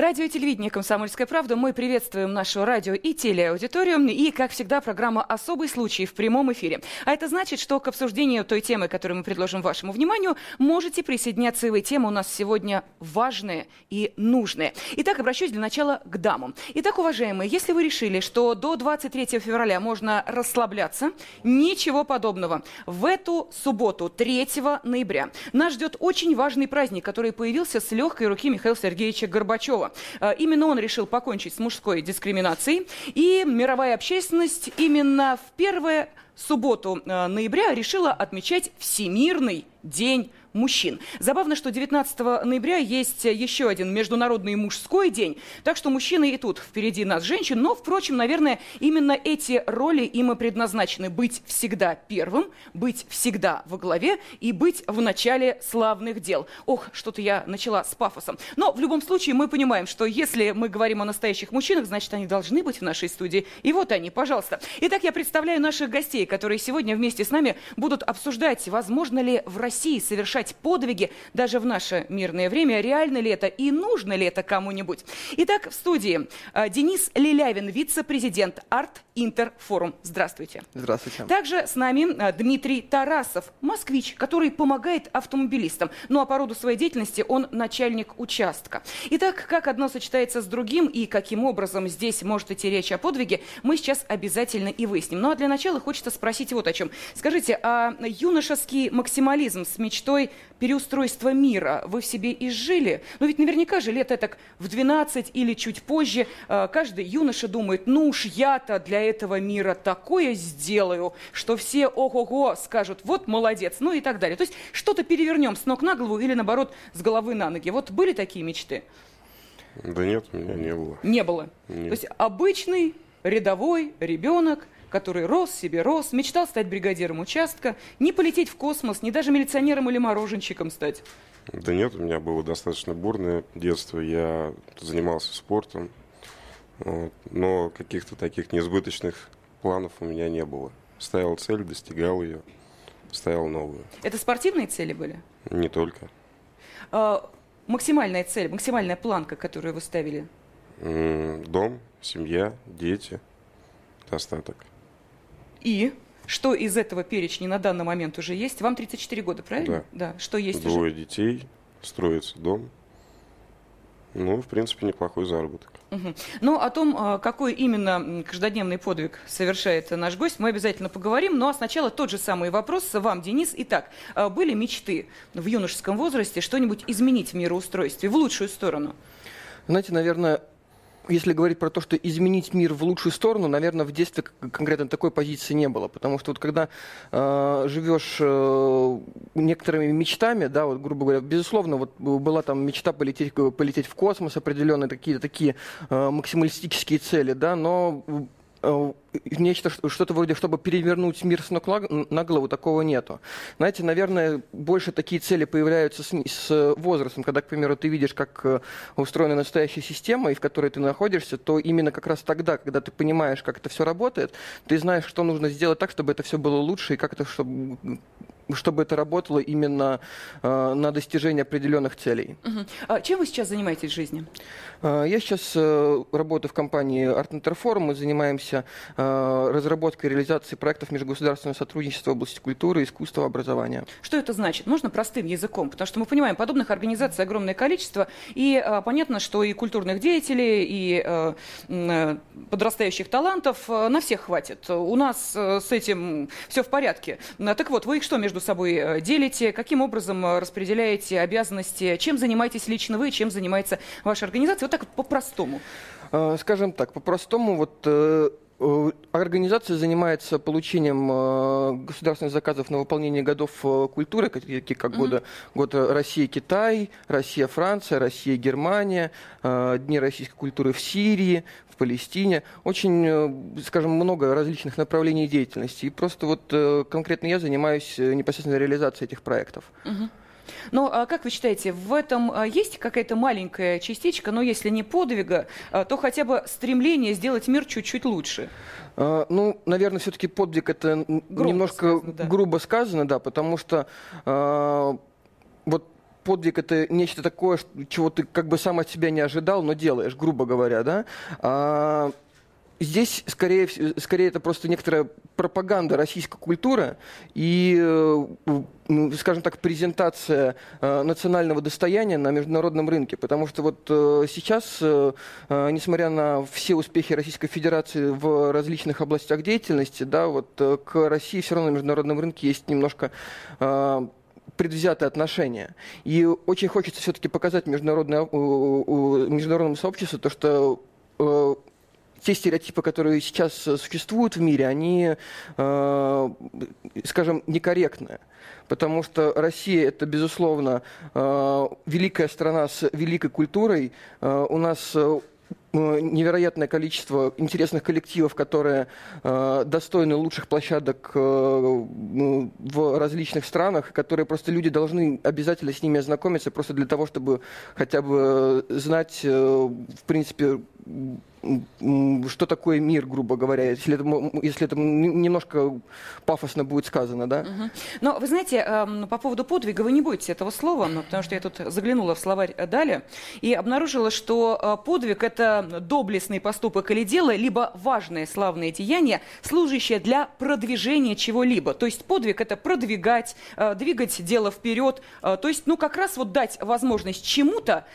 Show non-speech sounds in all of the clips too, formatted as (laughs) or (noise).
Радио и телевидение «Комсомольская правда». Мы приветствуем нашу радио и телеаудиторию. И, как всегда, программа «Особый случай» в прямом эфире. А это значит, что к обсуждению той темы, которую мы предложим вашему вниманию, можете присоединяться и вы. Темы у нас сегодня важные и нужные. Итак, обращусь для начала к дамам. Итак, уважаемые, если вы решили, что до 23 февраля можно расслабляться, ничего подобного. В эту субботу, 3 ноября, нас ждет очень важный праздник, который появился с легкой руки Михаила Сергеевича Горбачева. Э, именно он решил покончить с мужской дискриминацией. И мировая общественность именно в первое субботу э, ноября решила отмечать Всемирный день мужчин. Забавно, что 19 ноября есть еще один международный мужской день, так что мужчины и тут впереди нас женщин, но, впрочем, наверное, именно эти роли им и предназначены быть всегда первым, быть всегда во главе и быть в начале славных дел. Ох, что-то я начала с пафосом. Но в любом случае мы понимаем, что если мы говорим о настоящих мужчинах, значит, они должны быть в нашей студии. И вот они, пожалуйста. Итак, я представляю наших гостей, которые сегодня вместе с нами будут обсуждать, возможно ли в России совершать совершать подвиги даже в наше мирное время. Реально ли это и нужно ли это кому-нибудь? Итак, в студии э, Денис Лилявин, вице-президент Арт Интер Форум. Здравствуйте. Здравствуйте. Также с нами э, Дмитрий Тарасов, москвич, который помогает автомобилистам. Ну а по роду своей деятельности он начальник участка. Итак, как одно сочетается с другим и каким образом здесь может идти речь о подвиге, мы сейчас обязательно и выясним. Ну а для начала хочется спросить вот о чем. Скажите, а юношеский максимализм с мечтой переустройства мира вы в себе изжили? Ну ведь наверняка же лет так в 12 или чуть позже э, каждый юноша думает, ну уж я-то для этого мира такое сделаю, что все ого-го скажут, вот молодец, ну и так далее. То есть что-то перевернем с ног на голову или наоборот с головы на ноги. Вот были такие мечты? Да нет, у меня не было. Не было? Нет. То есть обычный рядовой ребенок – который рос себе, рос, мечтал стать бригадиром участка, не полететь в космос, не даже милиционером или мороженщиком стать? Да нет, у меня было достаточно бурное детство. Я занимался спортом, но каких-то таких несбыточных планов у меня не было. Ставил цель, достигал ее, ставил новую. Это спортивные цели были? Не только. А, максимальная цель, максимальная планка, которую вы ставили? Дом, семья, дети, достаток. И что из этого перечня на данный момент уже есть? Вам 34 года, правильно? Да. да. Что есть Двое уже? детей, строится дом. Ну, в принципе, неплохой заработок. Угу. Ну, о том, а, какой именно каждодневный подвиг совершает наш гость, мы обязательно поговорим. Ну, а сначала тот же самый вопрос вам, Денис. Итак, а, были мечты в юношеском возрасте что-нибудь изменить в мироустройстве в лучшую сторону? Знаете, наверное, если говорить про то, что изменить мир в лучшую сторону, наверное, в детстве конкретно такой позиции не было. Потому что вот когда э, живешь э, некоторыми мечтами, да, вот, грубо говоря, безусловно, вот была там мечта полететь, полететь в космос, определенные такие, такие э, максималистические цели, да, но нечто, что-то вроде, чтобы перевернуть мир с ног на голову, такого нету. Знаете, наверное, больше такие цели появляются с, с возрастом, когда, к примеру, ты видишь, как э, устроена настоящая система, и в которой ты находишься, то именно как раз тогда, когда ты понимаешь, как это все работает, ты знаешь, что нужно сделать так, чтобы это все было лучше, и как это, чтобы чтобы это работало именно э, на достижение определенных целей. Угу. А чем вы сейчас занимаетесь в жизни? Э, я сейчас э, работаю в компании Art Interforum. Мы занимаемся э, разработкой и реализацией проектов межгосударственного сотрудничества в области культуры, искусства, образования. Что это значит? Можно простым языком? Потому что мы понимаем, подобных организаций огромное количество. И э, понятно, что и культурных деятелей, и э, э, подрастающих талантов э, на всех хватит. У нас э, с этим все в порядке. Так вот, вы их что между между собой э, делите, каким образом э, распределяете обязанности, чем занимаетесь лично вы, чем занимается ваша организация, вот так вот по-простому. Э, скажем так, по-простому, вот Организация занимается получением государственных заказов на выполнение годов культуры, такие как года, год Россия-Китай, Россия-Франция, Россия-Германия, Дни российской культуры в Сирии, Палестине. Очень, э, скажем, много различных направлений деятельности. И просто вот э, конкретно я занимаюсь э, непосредственно реализацией этих проектов. Угу. Но а как вы считаете, в этом а, есть какая-то маленькая частичка, но если не подвига, а, то хотя бы стремление сделать мир чуть-чуть лучше? Ну, наверное, все-таки подвиг это грубо немножко сказано, да. грубо сказано, да, потому что э, вот подвиг это нечто такое, чего ты как бы сам от себя не ожидал, но делаешь, грубо говоря, да. А, здесь скорее, скорее это просто некоторая пропаганда российской культуры и, э, ну, скажем так, презентация э, национального достояния на международном рынке. Потому что вот э, сейчас, несмотря на все успехи Российской Федерации в различных областях деятельности, да, вот к России все равно на международном рынке есть немножко предвзятое отношение. И очень хочется все-таки показать международному сообществу то, что те стереотипы, которые сейчас э, существуют в мире, они, э, скажем, некорректны. Потому что Россия это, безусловно, э, великая страна с великой культурой. Э, у нас э, невероятное количество интересных коллективов, которые э, достойны лучших площадок э, в различных странах, которые просто люди должны обязательно с ними ознакомиться, просто для того, чтобы хотя бы знать, э, в принципе, что такое мир, грубо говоря, если это, если это немножко пафосно будет сказано, да? Угу. Но вы знаете, эм, по поводу подвига вы не боитесь этого слова, потому что я тут заглянула в словарь Дали и обнаружила, что э, подвиг – это доблестный поступок или дело, либо важное славное деяние, служащее для продвижения чего-либо. То есть подвиг – это продвигать, э, двигать дело вперед, э, то есть, ну, как раз вот дать возможность чему-то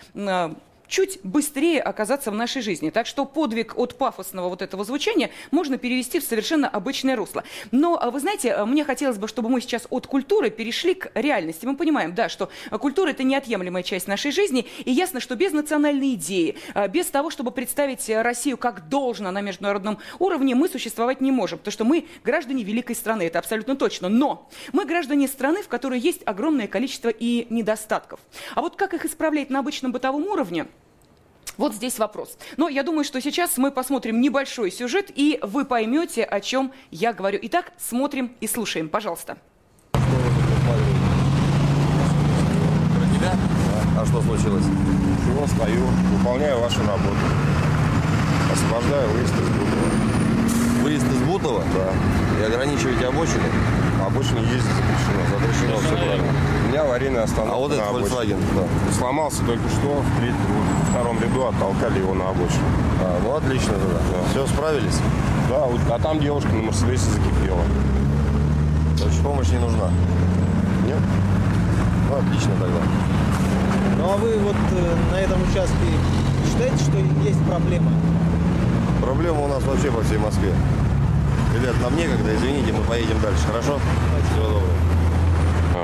чуть быстрее оказаться в нашей жизни. Так что подвиг от пафосного вот этого звучания можно перевести в совершенно обычное русло. Но, а, вы знаете, а, мне хотелось бы, чтобы мы сейчас от культуры перешли к реальности. Мы понимаем, да, что культура – это неотъемлемая часть нашей жизни, и ясно, что без национальной идеи, а, без того, чтобы представить Россию как должно на международном уровне, мы существовать не можем, потому что мы граждане великой страны, это абсолютно точно. Но мы граждане страны, в которой есть огромное количество и недостатков. А вот как их исправлять на обычном бытовом уровне – вот здесь вопрос. Но я думаю, что сейчас мы посмотрим небольшой сюжет, и вы поймете, о чем я говорю. Итак, смотрим и слушаем, пожалуйста. Про тебя? А что случилось? Чего стою, выполняю вашу работу. Освобождаю выезд из Бутова. Выезд из Бутова? Да. И ограничиваете обочины? Обочине ездить запрещено. Запрещено, все правильно. У меня аварийная остановка А вот этот Volkswagen? Да. Сломался только что в третьем втором ряду оттолкали его на обочину. А, ну отлично тогда. Да. Все, справились? Да, вот, а там девушка на Мерседесе закипела. Значит, помощь не нужна? Нет. Ну, отлично тогда. Ну, а вы вот э, на этом участке считаете, что есть проблема? Проблема у нас вообще по всей Москве. Ребят, нам некогда, извините, мы поедем дальше, хорошо? Всего доброго.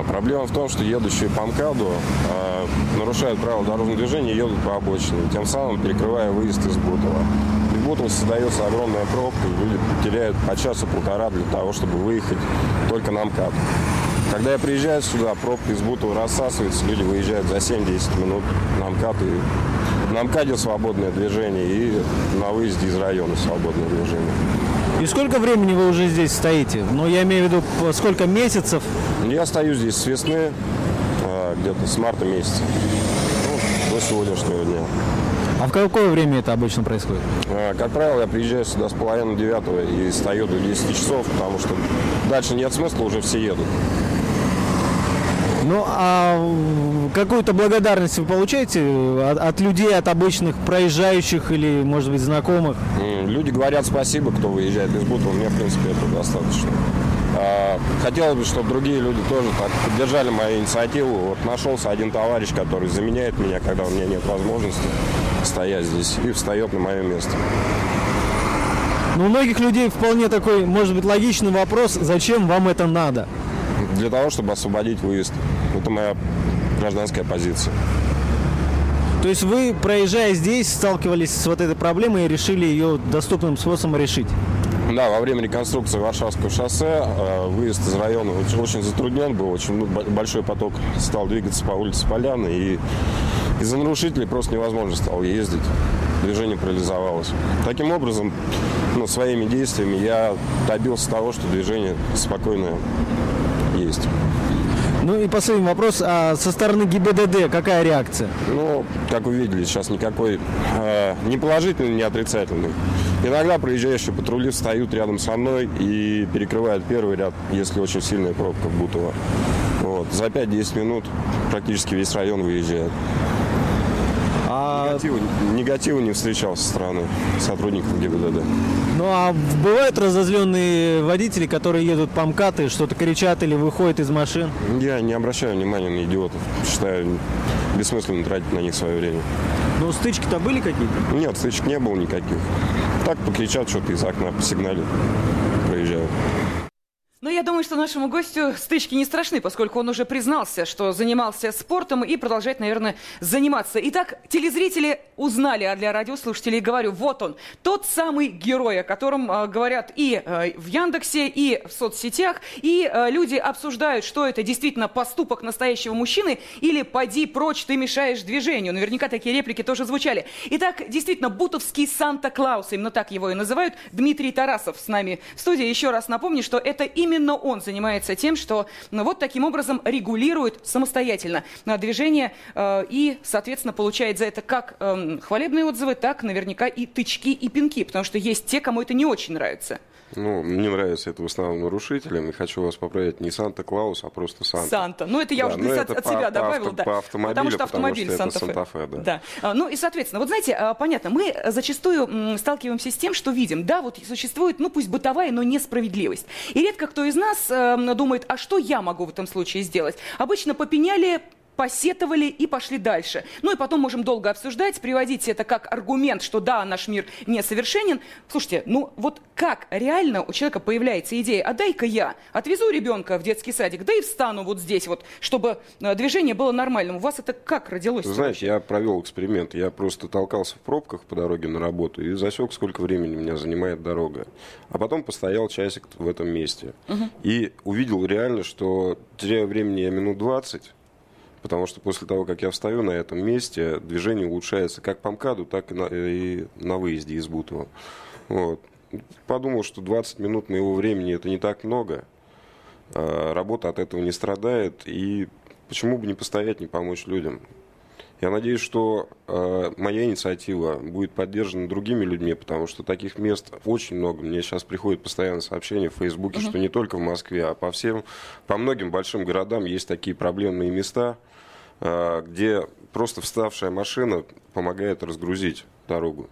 А, проблема в том, что едущие по МКАДу э, нарушают правила дорожного движения и едут по обочине, тем самым перекрывая выезд из Бутова. И в Бутово создается огромная пробка, и люди теряют по часу-полтора для того, чтобы выехать только на МКАД. Когда я приезжаю сюда, пробка из Бутова рассасывается, люди выезжают за 7-10 минут на МКАД, и на МКАДе свободное движение, и на выезде из района свободное движение. И сколько времени вы уже здесь стоите? Ну, я имею в виду, сколько месяцев? Я стою здесь с весны, а, где-то с марта месяца, ну, до сегодняшнего дня. А в какое время это обычно происходит? А, как правило, я приезжаю сюда с половины девятого и стою до 10 часов, потому что дальше нет смысла, уже все едут. Ну, а какую-то благодарность вы получаете от, от людей, от обычных проезжающих или, может быть, знакомых? Люди говорят спасибо, кто выезжает из Бутова. Мне, в принципе, это достаточно. А, хотелось бы, чтобы другие люди тоже так поддержали мою инициативу. Вот нашелся один товарищ, который заменяет меня, когда у меня нет возможности стоять здесь, и встает на мое место. Ну, у многих людей вполне такой, может быть, логичный вопрос, зачем вам это надо? Для того, чтобы освободить выезд. Это моя гражданская позиция. То есть вы, проезжая здесь, сталкивались с вот этой проблемой и решили ее доступным способом решить? Да, во время реконструкции Варшавского шоссе э, выезд из района очень, затруднен был, очень большой поток стал двигаться по улице Поляны, и из-за нарушителей просто невозможно стало ездить, движение парализовалось. Таким образом, ну, своими действиями я добился того, что движение спокойное есть. Ну и последний вопрос. А со стороны ГИБДД какая реакция? Ну, как вы видели, сейчас никакой э, ни положительный, ни отрицательный. Иногда проезжающие патрули встают рядом со мной и перекрывают первый ряд, если очень сильная пробка в Бутово. Вот. За 5-10 минут практически весь район выезжает. А, Негатива, негатива не встречал со стороны сотрудников ГИБДД. ну а бывают разозленные водители, которые едут по МКАД и что-то кричат или выходят из машин? Я не обращаю внимания на идиотов. Считаю бессмысленно тратить на них свое время. Ну стычки-то были какие-то? Нет, стычек не было никаких. Так покричат что-то из окна, посигналят, проезжают. Но я думаю, что нашему гостю стычки не страшны, поскольку он уже признался, что занимался спортом и продолжает, наверное, заниматься. Итак, телезрители узнали, а для радиослушателей говорю, вот он, тот самый герой, о котором э, говорят и э, в Яндексе, и в соцсетях, и э, люди обсуждают, что это действительно поступок настоящего мужчины или «поди прочь, ты мешаешь движению». Наверняка такие реплики тоже звучали. Итак, действительно, бутовский Санта-Клаус, именно так его и называют, Дмитрий Тарасов с нами в студии. Еще раз напомню, что это именно он занимается тем, что ну, вот таким образом регулирует самостоятельно на движение э, и, соответственно, получает за это как эм, хвалебные отзывы, так наверняка и тычки, и пинки, потому что есть те, кому это не очень нравится. Ну, мне нравится это в основном нарушителям, и хочу вас поправить, не Санта-Клаус, а просто Санта. Санта. Ну, это я Да, уже ну, от, от по- себя по добавила, авто- да. по автомобилю, потому что потому автомобиль что это Санта-Фе. Санта-Фе, да. А, Ну и, соответственно, вот знаете, а, понятно, мы зачастую сталкиваемся с тем, что видим, да, вот существует, ну пусть бытовая, но несправедливость. И редко кто из нас э, думает, а что я могу в этом случае сделать? Обычно попеняли посетовали и пошли дальше. Ну и потом можем долго обсуждать, приводить это как аргумент, что да, наш мир несовершенен. Слушайте, ну вот как реально у человека появляется идея, а дай-ка я отвезу ребенка в детский садик, да и встану вот здесь вот, чтобы э, движение было нормальным. У вас это как родилось? Вы знаете, я провел эксперимент. Я просто толкался в пробках по дороге на работу и засек, сколько времени меня занимает дорога. А потом постоял часик в этом месте. И увидел реально, что теряю времени я минут 20, потому что после того, как я встаю на этом месте, движение улучшается как по МКАДу, так и на, и на выезде из Бутова. Вот. Подумал, что 20 минут моего времени это не так много. А, Работа от этого не страдает. И почему бы не постоять, не помочь людям? Я надеюсь, что э, моя инициатива будет поддержана другими людьми, потому что таких мест очень много. Мне сейчас приходят постоянно сообщения в Фейсбуке, что не только в Москве, а по всем, по многим большим городам есть такие проблемные места, где просто вставшая машина помогает разгрузить дорогу.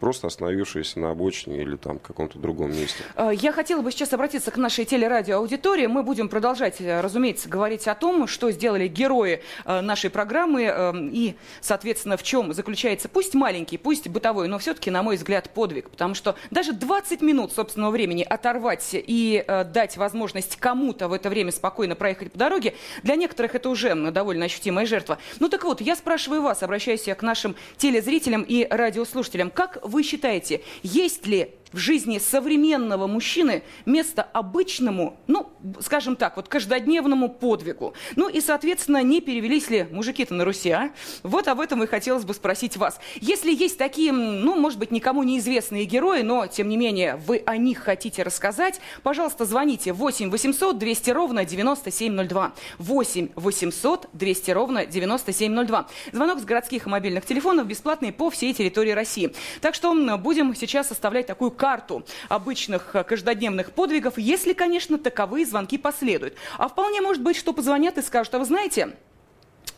Просто остановившаяся на обочине или там каком-то другом месте. Э, Я хотела бы сейчас обратиться к нашей телерадиоаудитории. Мы будем продолжать, э, разумеется, говорить о том, что сделали герои э, нашей программы э, и, соответственно, в чем заключается, пусть маленький, пусть бытовой, но все-таки, на мой взгляд, подвиг. Потому что даже 20 минут собственного времени оторвать и дать возможность кому-то в это время спокойно проехать по дороге, для некоторых это уже довольно ощутимая жертва. Ну так вот, я спрашиваю вас, обращаюсь я к нашим телезрителям и радиослушателям, как вы считаете, есть ли в жизни современного мужчины место обычному, ну, скажем так, вот каждодневному подвигу. Ну и, соответственно, не перевелись ли мужики-то на Руси, а? Вот об этом и хотелось бы спросить вас. Если есть такие, ну, может быть, никому неизвестные герои, но, тем не менее, вы о них хотите рассказать, пожалуйста, звоните 8 800 200 ровно 9702. 8 800 200 ровно 9702. Звонок с городских и мобильных телефонов бесплатный по всей территории России. Так что будем сейчас составлять такую карту обычных э, каждодневных подвигов, если, конечно, таковые звонки последуют. А вполне может быть, что позвонят и скажут, а вы знаете,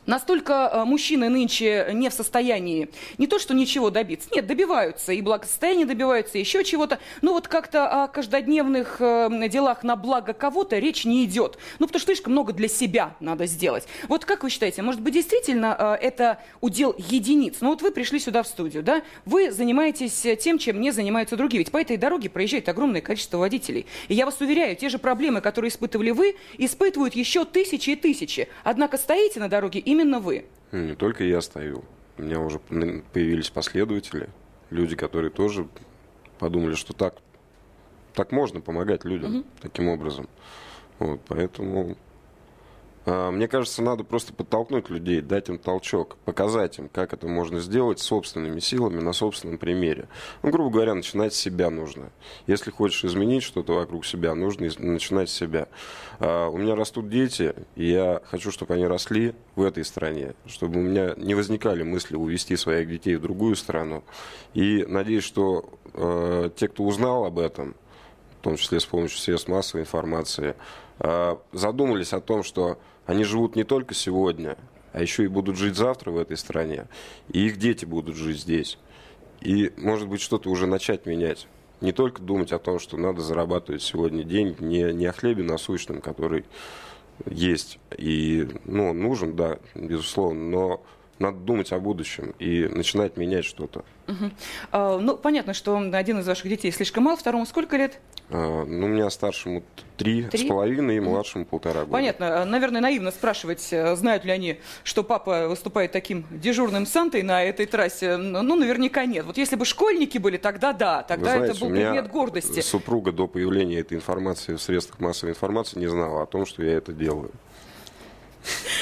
Настолько э, мужчины нынче не в состоянии не то, что ничего добиться, нет, добиваются, и благосостояние добиваются, и еще чего-то, но вот как-то о каждодневных э, делах на благо кого-то речь не идет. Ну, потому что слишком много для себя надо сделать. Вот как вы считаете, может быть, действительно э, это удел единиц? Ну, вот вы пришли сюда в студию, да, вы занимаетесь тем, чем не занимаются другие, ведь по этой дороге проезжает огромное количество водителей. И я вас уверяю, те же проблемы, которые испытывали вы, испытывают еще тысячи и тысячи. Однако стоите на дороге именно вы. Ну, Не только я стою. У меня уже появились последователи, люди, которые тоже подумали, что так, так можно помогать людям таким образом. Вот, поэтому Мне кажется, надо просто подтолкнуть людей, дать им толчок, показать им, как это можно сделать собственными силами, на собственном примере. Ну, грубо говоря, начинать с себя нужно. Если хочешь изменить что-то вокруг себя, нужно начинать с себя. А, У меня растут дети, и я хочу, чтобы они росли в этой стране, чтобы у меня не возникали мысли увести своих детей в другую страну. И надеюсь, что э, те, кто узнал об этом, в том числе с помощью средств массовой информации, задумались о том, что они живут не только сегодня, а еще и будут жить завтра в этой стране, и их дети будут жить здесь. И, может быть, что-то уже начать менять. Не только думать о том, что надо зарабатывать сегодня деньги, не, не о хлебе насущном, который есть и ну, нужен, да, безусловно, но надо думать о будущем и начинать менять что-то. А, Ну, понятно, что один из ваших детей слишком мал, второму сколько лет? А, Ну, у меня старшему три Три? с половиной и младшему полтора года. Понятно. А, Наверное, наивно спрашивать, э, знают ли они, что папа выступает таким дежурным Сантой на этой трассе. Ну, наверняка нет. Вот если бы школьники были, тогда да, Вы тогда знаете, это был у меня предмет гордости. Супруга до появления этой информации в средствах массовой информации не знала о том, что я это делаю.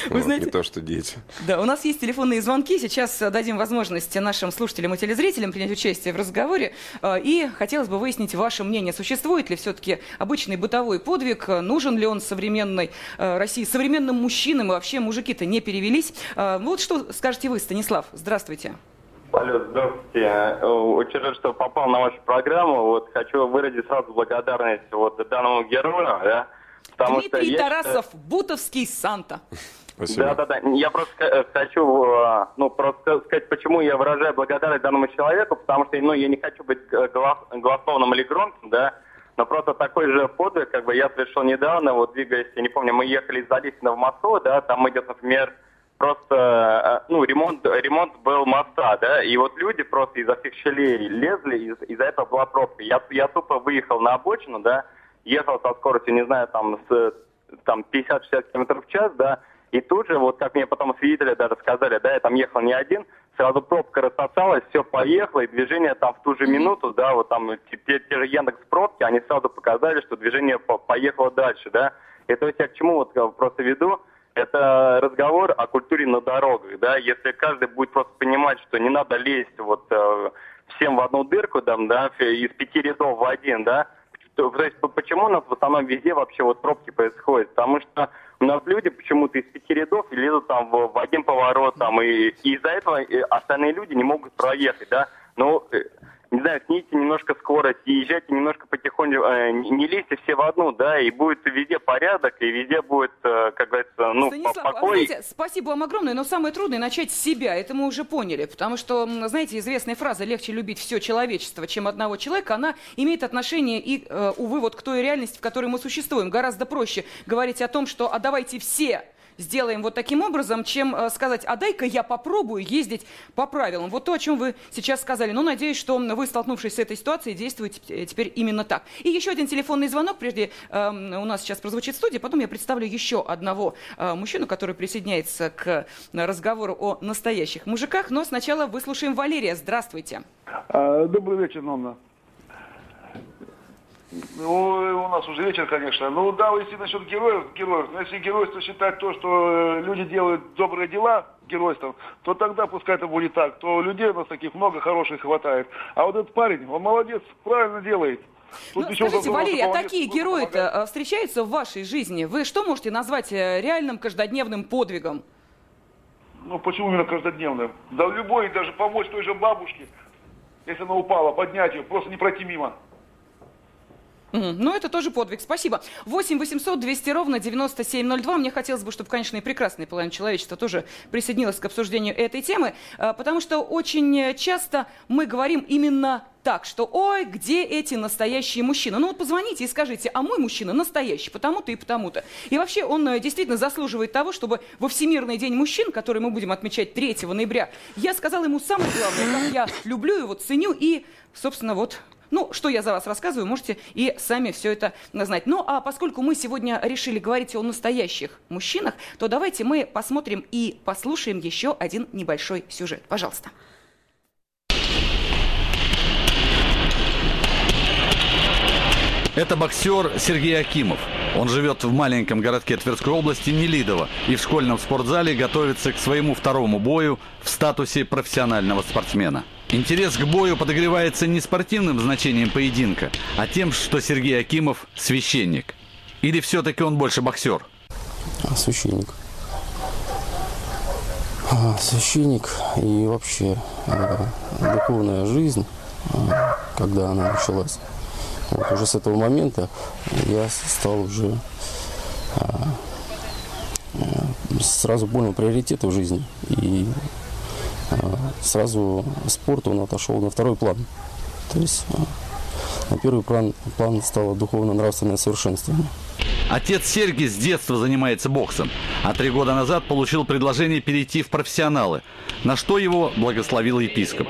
Вы Вот, знаете- Не то, что дети. Да, у нас есть телефонные звонки. Сейчас э, дадим возможность нашим слушателям и телезрителям принять участие в разговоре. Э, И хотелось бы выяснить ваше мнение. Существует ли все-таки обычный бытовой подвиг? Нужен ли он современной э, России, современным мужчинам? И вообще мужики-то не перевелись. Вот что скажете вы, Станислав? Здравствуйте. Алло, здравствуйте. Очень рад, что попал на вашу программу. Вот хочу выразить сразу благодарность вот данному герою, да, потому что Дмитрий я считаю- Тарасов, Бутовский Санта. Спасибо. Да, да, да. Я просто э, хочу, э, ну, просто сказать, почему я выражаю благодарность данному человеку, потому что, ну, я не хочу быть э, глас- голословным или громким, да, но просто такой же подвиг, как бы, я совершил недавно, вот, двигаясь, я не помню, мы ехали из Залесина в Москву, да, там идет, например, просто, э, ну, ремонт, ремонт был моста, да, и вот люди просто изо всех щелей лезли, из- из-за этого была пробка. Я, я тупо выехал на обочину, да, ехал со скоростью, не знаю, там, с там 50-60 км в час, да, и тут же, вот как мне потом свидетели даже сказали, да, я там ехал не один, сразу пробка рассосалась, все поехало, и движение там в ту же минуту, да, вот там те, те- те же Яндекс пробки, они сразу показали, что движение по- поехало дальше, да. И то есть я к чему вот э, просто веду, это разговор о культуре на дорогах, да, если каждый будет просто понимать, что не надо лезть вот э, всем в одну дырку, там, да, из пяти рядов в один, да, то, то есть по- почему у нас в основном везде вообще вот пробки происходят? Потому что у нас люди почему-то из пяти рядов лезут там в, в один поворот, там, и, и из-за этого э, остальные люди не могут проехать, да. Ну, не знаю, снизьте немножко скорость и езжайте немножко потихоньку, э, не лезьте все в одну, да, и будет везде порядок, и везде будет, э, как говорится, ну, Станислав, а покой. знаете, спасибо вам огромное, но самое трудное начать с себя, это мы уже поняли, потому что, знаете, известная фраза «легче любить все человечество, чем одного человека», она имеет отношение и, э, увы, вот к той реальности, в которой мы существуем. Гораздо проще говорить о том, что «а давайте все сделаем вот таким образом, чем э, сказать, а дай-ка я попробую ездить по правилам. Вот то, о чем вы сейчас сказали. Ну, надеюсь, что вы, столкнувшись с этой ситуацией, действуете э, теперь именно так. И еще один телефонный звонок, прежде эм, у нас сейчас прозвучит в студии, потом я представлю еще одного э, мужчину, который присоединяется к э, разговору о настоящих мужиках. Но сначала выслушаем Валерия. Здравствуйте. А, Добрый вечер, Нонна. Ну, у нас уже вечер, конечно. Ну да, если насчет героев, героев, но если геройство считать то, что э, люди делают добрые дела геройством, то тогда пускай это будет так. То людей у нас таких много хороших хватает. А вот этот парень, он молодец, правильно делает. Тут Ну, скажите, Валерий, а такие герои-то э, встречаются в вашей жизни? Вы что можете назвать э, реальным каждодневным подвигом? Ну почему именно каждодневным? Да любой, даже помочь той же бабушке, если она упала, поднять ее, просто не пройти мимо. Ну, это тоже подвиг. Спасибо. 8 800 200 ровно 9702. Мне хотелось бы, чтобы, конечно, и прекрасная половина человечества тоже присоединилась к обсуждению этой темы, э, потому что очень э, часто мы говорим именно так, что «Ой, где эти настоящие мужчины?» Ну вот позвоните и скажите, а мой мужчина настоящий, потому-то и потому-то. И вообще он э, действительно заслуживает того, чтобы во Всемирный день мужчин, который мы будем отмечать 3 ноября, я сказала ему самое главное, как я люблю его, ценю и, собственно, вот ну, что я за вас рассказываю, можете и сами все это знать. Ну, а поскольку мы сегодня решили говорить о настоящих мужчинах, то давайте мы посмотрим и послушаем еще один небольшой сюжет. Пожалуйста. Это боксер Сергей Акимов. Он живет в маленьком городке Тверской области Нелидово и в школьном спортзале готовится к своему второму бою в статусе профессионального спортсмена. Интерес к бою подогревается не спортивным значением поединка, а тем, что Сергей Акимов – священник. Или все-таки он больше боксер? А, священник. А, священник и вообще а, духовная жизнь, а, когда она началась, вот уже с этого момента я стал уже а, а, сразу понял приоритеты в жизни. И сразу спорт он отошел на второй план. То есть а, на первый план, план стало духовно-нравственное совершенствование. Отец Сергий с детства занимается боксом, а три года назад получил предложение перейти в профессионалы, на что его благословил епископ.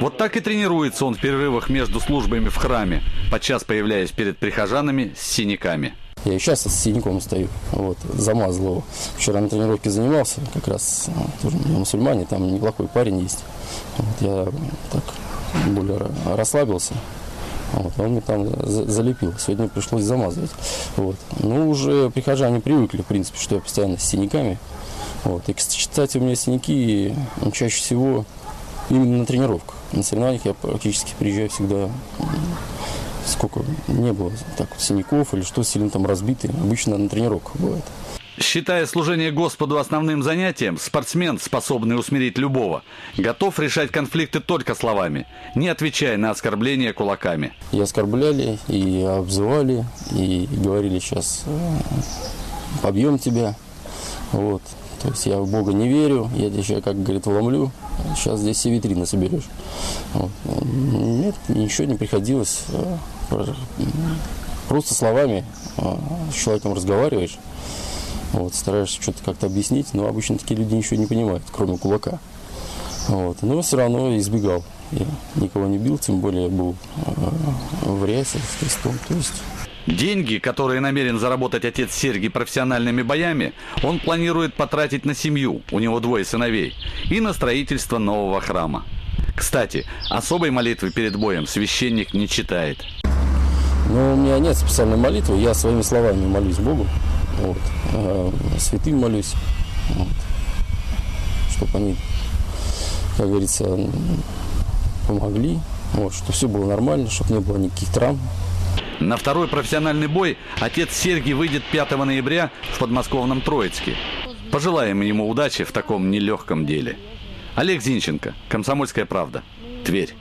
Вот так и тренируется он в перерывах между службами в храме, подчас появляясь перед прихожанами с синяками. Я и сейчас с синяком стою, вот, замазал его. Вчера на тренировке занимался, как раз тоже я мусульмане, там неплохой парень есть. Вот, я так более расслабился, вот, он мне там залепил. Сегодня пришлось замазывать. Вот. Ну, уже прихожане привыкли, в принципе, что я постоянно с синяками. Вот. И, кстати, у меня синяки ну, чаще всего именно на тренировках. На соревнованиях я практически приезжаю всегда сколько не было так синяков или что сильно там разбиты. Обычно на тренировках бывает. Считая служение Господу основным занятием, спортсмен, способный усмирить любого, готов решать конфликты только словами, не отвечая на оскорбления кулаками. И оскорбляли, и обзывали, и говорили сейчас побьем тебя. Вот. То есть я в Бога не верю, я тебя, как говорит, вломлю, сейчас здесь все витрины соберешь. Вот. Нет, ничего не приходилось. Просто словами с человеком разговариваешь, вот, стараешься что-то как-то объяснить, но обычно такие люди ничего не понимают, кроме кулака. Вот. Но все равно избегал. Я никого не бил, тем более был э, в рясе с крестом. То есть Деньги, которые намерен заработать отец Сергий профессиональными боями, он планирует потратить на семью, у него двое сыновей, и на строительство нового храма. Кстати, особой молитвы перед боем священник не читает. Ну, у меня нет специальной молитвы, я своими словами молюсь Богу. Вот. А святым молюсь. Вот. Чтобы они, как говорится, помогли. Вот, чтобы все было нормально, чтобы не было никаких травм. На второй профессиональный бой отец Сергий выйдет 5 ноября в подмосковном Троицке. Пожелаем ему удачи в таком нелегком деле. Олег Зинченко, «Комсомольская правда», Тверь.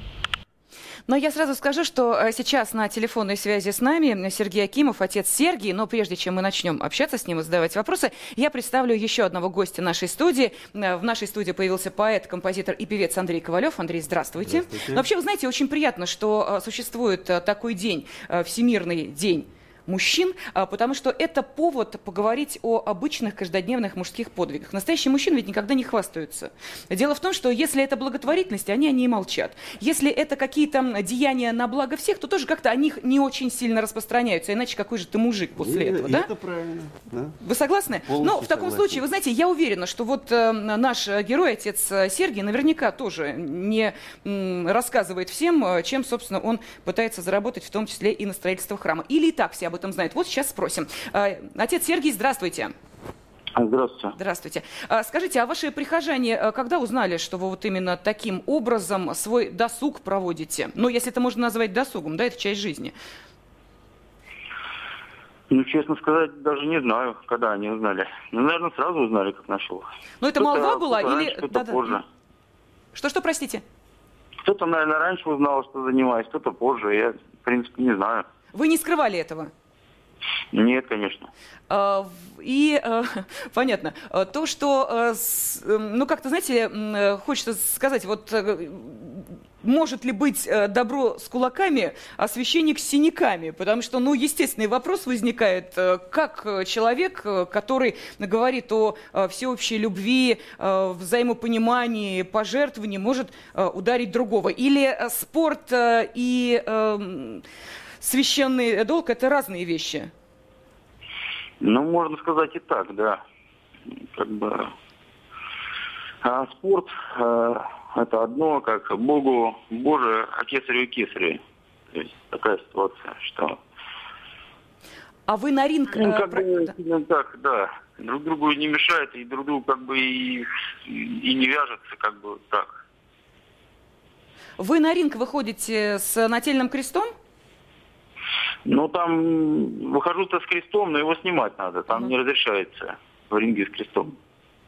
Но я сразу скажу, что э, сейчас на телефонной связи с нами Сергей Акимов, отец Сергий. Но прежде чем мы начнем общаться с ним и задавать вопросы, я представлю еще одного гостя нашей студии. Э, в нашей студии появился поэт, композитор и певец Андрей Ковалев. Андрей, здравствуйте. здравствуйте. Но вообще, вы знаете, очень приятно, что э, существует такой день, Всемирный день мужчин, а, потому что это повод поговорить о обычных каждодневных мужских подвигах. Настоящие мужчины ведь никогда не хвастаются. Дело в том, что если это благотворительность, они о ней молчат. Если это какие-то деяния на благо всех, то тоже как-то о них не очень сильно распространяются. Иначе какой же ты мужик после и, этого, и да? Это правильно. Да. Вы согласны? Полностью Но в таком согласен. случае, вы знаете, я уверена, что вот э, наш герой, отец э, Сергий, наверняка тоже не э, рассказывает всем, э, чем, собственно, он пытается заработать, в том числе и на строительство храма. Или и так все об этом знают. Вот сейчас спросим. Э, отец Сергий, здравствуйте. Здравствуйте. Здравствуйте. А, скажите, а ваши прихожане э, когда узнали, что вы вот именно таким образом свой досуг проводите? Ну, если это можно назвать досугом, да, это часть жизни. Ну, честно сказать, даже не знаю, когда они узнали. Ну, наверное, сразу узнали, как начал. Ну, это молва была или... Кто-то да, позже. Что-что, простите? Кто-то, наверное, раньше узнал, что занимаюсь, кто-то позже. Я, в принципе, не знаю. Вы не скрывали этого? Нет, конечно. А, и э, (laughs) понятно, а, то, что, э, эм, ну как-то, знаете, э, хочется сказать, вот может ли быть добро с кулаками, а священник с синяками? Потому что, ну, естественный вопрос возникает, как человек, который говорит о всеобщей любви, взаимопонимании, пожертвовании, может ударить другого? Или спорт и эм, священный долг – это разные вещи? Ну, можно сказать и так, да. Как бы... А спорт э, это одно, как Богу Боже, а кесарю кесарю. То есть такая ситуация, что А вы на ринг... Ну, э, как про- бы, так, да. Друг другу не мешает, и друг другу как бы и, и не вяжется, как бы так. Вы на ринг выходите с нательным крестом? Ну, там выхожу-то с крестом, но его снимать надо. Там Мгм. не разрешается в ринге с крестом.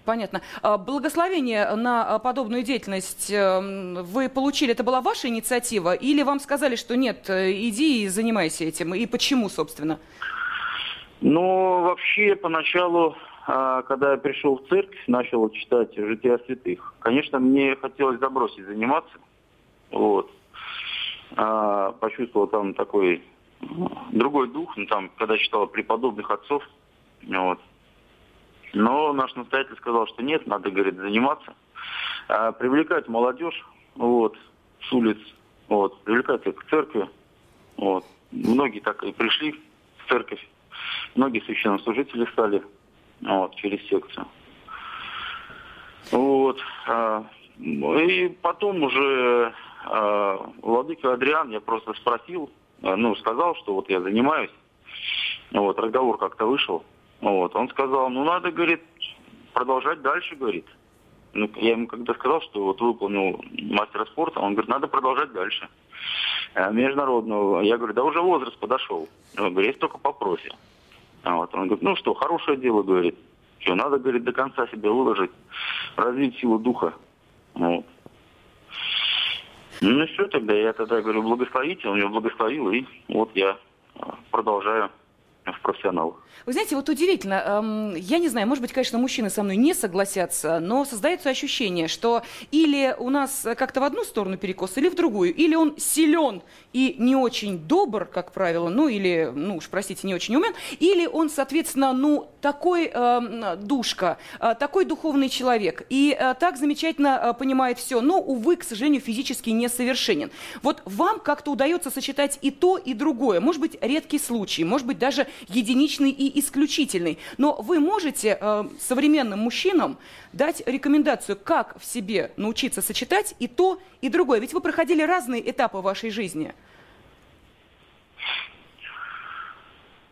Понятно. А Благословение на а, подобную деятельность эм, вы получили, это была ваша инициатива? Или вам сказали, что нет, э, иди и занимайся этим? И почему, собственно? Но вообще, поначалу, а, когда я пришел в церковь, начал читать «Жития святых», конечно, мне хотелось забросить заниматься. Вот. Почувствовал там такой другой дух, ну, там, когда читал преподобных отцов. Вот. Но наш настоятель сказал, что нет, надо, говорит, заниматься. А, привлекать молодежь вот, с улиц, вот, привлекать их к церкви. Вот. Многие так и пришли в церковь. Многие священнослужители стали вот, через секцию. Вот. а, И потом уже а, владыка Адриан, я просто спросил, ну, сказал, что вот я занимаюсь. Вот, разговор как-то вышел. Вот, он сказал, ну, надо, говорит, продолжать дальше, говорит. Ну, я ему когда сказал, что вот выполнил мастера спорта, он говорит, надо продолжать дальше. А, Международного. Я говорю, да уже возраст подошел. Он говорит, если только попросим. А вот он говорит, ну что, хорошее дело, говорит. Что, надо, говорит, до конца себя выложить, развить силу духа. Вот. Ну все, тогда я тогда говорю, благословите, он меня благословил, и вот я а, продолжаю в профессионалах. Вы знаете, вот удивительно, эм, я не знаю, может быть, конечно, мужчины со мной не согласятся, но создается ощущение, что или у нас как-то в одну сторону перекос, или в другую, или он силен и не очень добр, как правило, ну или, ну уж простите, не очень умен, или он, соответственно, ну такой эм, душка, э, такой духовный человек и э, так замечательно э, понимает все, но, увы, к сожалению, физически несовершенен. Вот вам как-то удается сочетать и то, и другое. Может быть, редкий случай, может быть, даже единичный и исключительный. Но вы можете э, современным мужчинам дать рекомендацию, как в себе научиться сочетать и то, и другое. Ведь вы проходили разные этапы вашей жизни.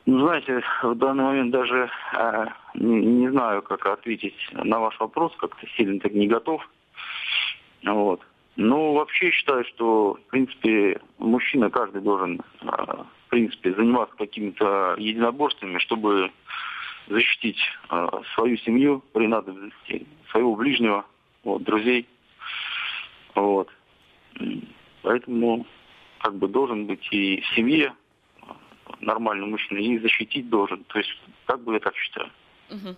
Ну, знаете, в данный момент даже э, не, знаю, как ответить на ваш вопрос, как-то сильно так не готов. Вот. Ну, вообще считаю, что, в принципе, мужчина каждый должен, э, в принципе, заниматься какими-то единоборствами, чтобы защитить э, свою семью при надобности, своего ближнего, вот, друзей. Вот. Поэтому, как бы, должен быть и в семье нормальный мужчина, и защитить должен. То есть, как бы я так считаю. Мгм.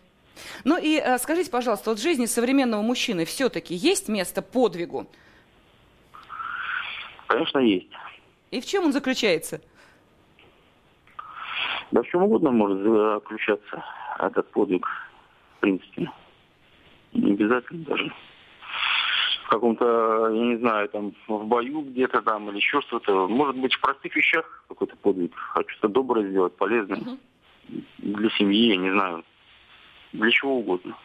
Ну и э, скажите, пожалуйста, вот в жизни современного мужчины все-таки есть место подвигу? Конечно, есть. И в чем он заключается? Да в чем угодно может заключаться этот подвиг, в принципе. Не обязательно даже в каком-то, я не знаю, там, в бою где-то там или еще что-то. Может быть, в простых вещах какой-то подвиг. Хочу что-то доброе сделать, полезное. Для семьи, я не знаю. Для чего угодно.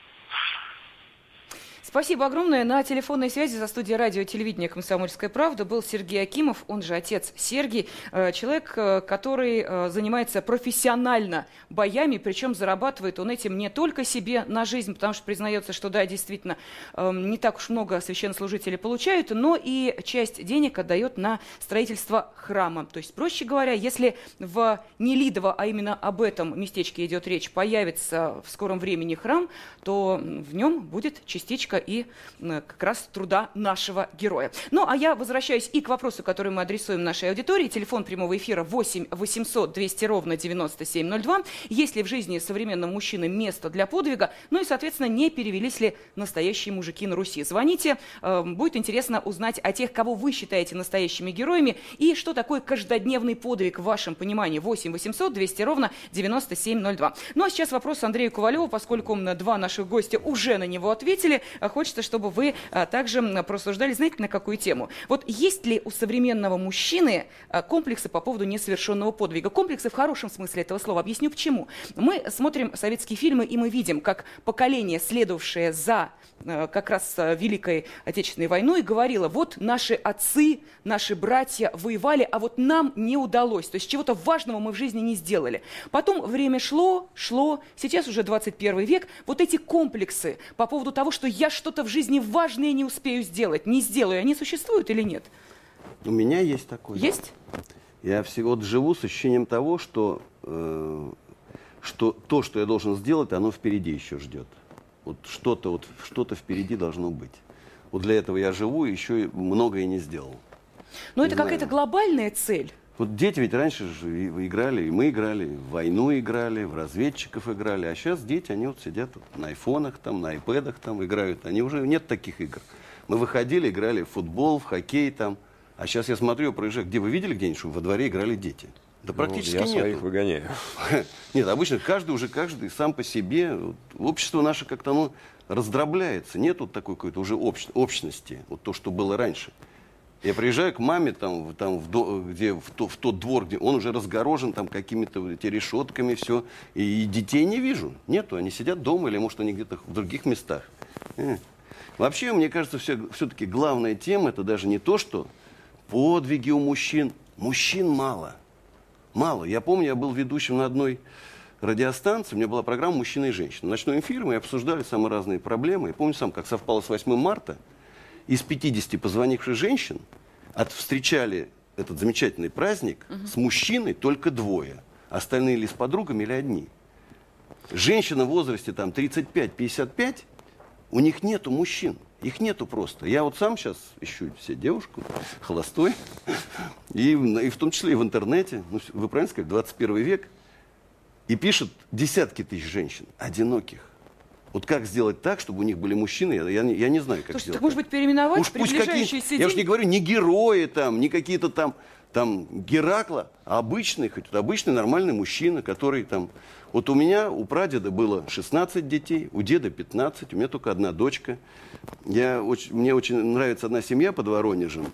Спасибо огромное. На телефонной связи за студией радио телевидения «Комсомольская правда» был Сергей Акимов, он же отец Сергий, э, человек, э, который э, занимается профессионально боями, причем зарабатывает он этим не только себе на жизнь, потому что признается, что да, действительно, э, не так уж много священнослужителей получают, но и часть денег отдает на строительство храма. То есть, проще говоря, если в Нелидово, а именно об этом местечке идет речь, появится в скором времени храм, то в нем будет частичка и м, как раз труда нашего героя. Ну, а я возвращаюсь и к вопросу, который мы адресуем нашей аудитории. Телефон прямого эфира 8 800 200 ровно 9702. Есть ли в жизни современного мужчины место для подвига? Ну и, соответственно, не перевелись ли настоящие мужики на Руси? Звоните, э, будет интересно узнать о тех, кого вы считаете настоящими героями и что такое каждодневный подвиг в вашем понимании. 8 800 200 ровно 9702. Ну а сейчас вопрос Андрею Ковалеву, поскольку два наших гостя уже на него ответили. А Хочется, чтобы вы а, также просуждали, знаете, на какую тему? Вот есть ли у современного мужчины а, комплексы по поводу несовершенного подвига? Комплексы в хорошем смысле этого слова. Объясню почему. Мы смотрим советские фильмы, и мы видим, как поколение, следовавшее за как раз Великой Отечественной войной, говорила, вот наши отцы, наши братья воевали, а вот нам не удалось. То есть чего-то важного мы в жизни не сделали. Потом время шло, шло, сейчас уже 21 век. Вот эти комплексы по поводу того, что я что-то в жизни важное не успею сделать, не сделаю, они существуют или нет? У меня есть такое. Есть? Я всего вот живу с ощущением того, что, э, что то, что я должен сделать, оно впереди еще ждет. Вот что-то вот, что впереди должно быть. Вот для этого я живу, и еще многое не сделал. Но не это какая-то глобальная цель. Вот дети ведь раньше же играли, и мы играли, в войну играли, в разведчиков играли, а сейчас дети, они вот сидят вот на айфонах, там, на айпэдах там играют, они уже, нет таких игр. Мы выходили, играли в футбол, в хоккей там, а сейчас я смотрю, проезжаю, где вы видели где-нибудь, чтобы во дворе играли дети? Да ну, практически я нет. своих выгоняю. (laughs) Нет, обычно каждый уже каждый сам по себе. Общество наше как-то оно раздробляется. Нет вот такой какой-то уже общ, общности, вот то, что было раньше. Я приезжаю к маме, там, там в, до, где, в, то, в тот двор, где он уже разгорожен там какими-то вот эти решетками, все. И, и детей не вижу. Нету. Они сидят дома или, может, они где-то в других местах. Э. Вообще, мне кажется, все, все-таки главная тема это даже не то, что подвиги у мужчин. Мужчин мало. Мало. Я помню, я был ведущим на одной радиостанции, у меня была программа «Мужчина и женщина». Ночной эфир мы обсуждали самые разные проблемы. Я помню сам, как совпало с 8 марта. Из 50 позвонивших женщин от, встречали этот замечательный праздник угу. с мужчиной только двое. Остальные или с подругами, или одни. Женщина в возрасте там 35-55, у них нету мужчин. Их нету просто. Я вот сам сейчас ищу себе девушку, холостой, (laughs) и, и в том числе и в интернете, ну, вы правильно сказали, 21 век, и пишут десятки тысяч женщин, одиноких. Вот как сделать так, чтобы у них были мужчины, я, я, я не знаю, как Слушайте, сделать. Так, может быть, переименовать Уж пусть какие, Я уж не говорю, не герои там, не какие-то там, там Геракла, а обычный, хоть обычный нормальный мужчина, который там вот у меня, у прадеда было 16 детей, у деда 15, у меня только одна дочка. Я очень, мне очень нравится одна семья под Воронежем.